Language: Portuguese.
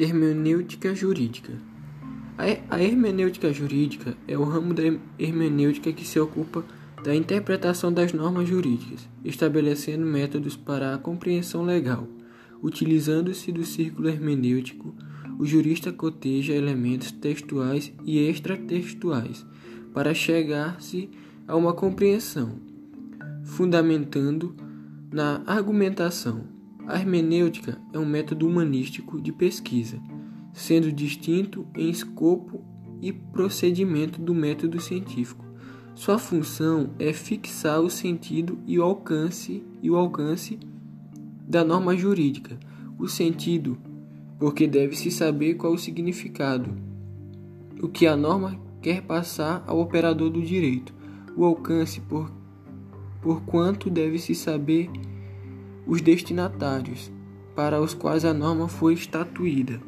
Hermenêutica jurídica. A hermenêutica jurídica é o ramo da hermenêutica que se ocupa da interpretação das normas jurídicas, estabelecendo métodos para a compreensão legal. Utilizando-se do círculo hermenêutico, o jurista coteja elementos textuais e extratextuais para chegar-se a uma compreensão, fundamentando na argumentação. A hermenêutica é um método humanístico de pesquisa, sendo distinto em escopo e procedimento do método científico. Sua função é fixar o sentido e o alcance e o alcance da norma jurídica. O sentido, porque deve-se saber qual o significado, o que a norma quer passar ao operador do direito. O alcance, por, por quanto deve-se saber os destinatários para os quais a norma foi estatuída.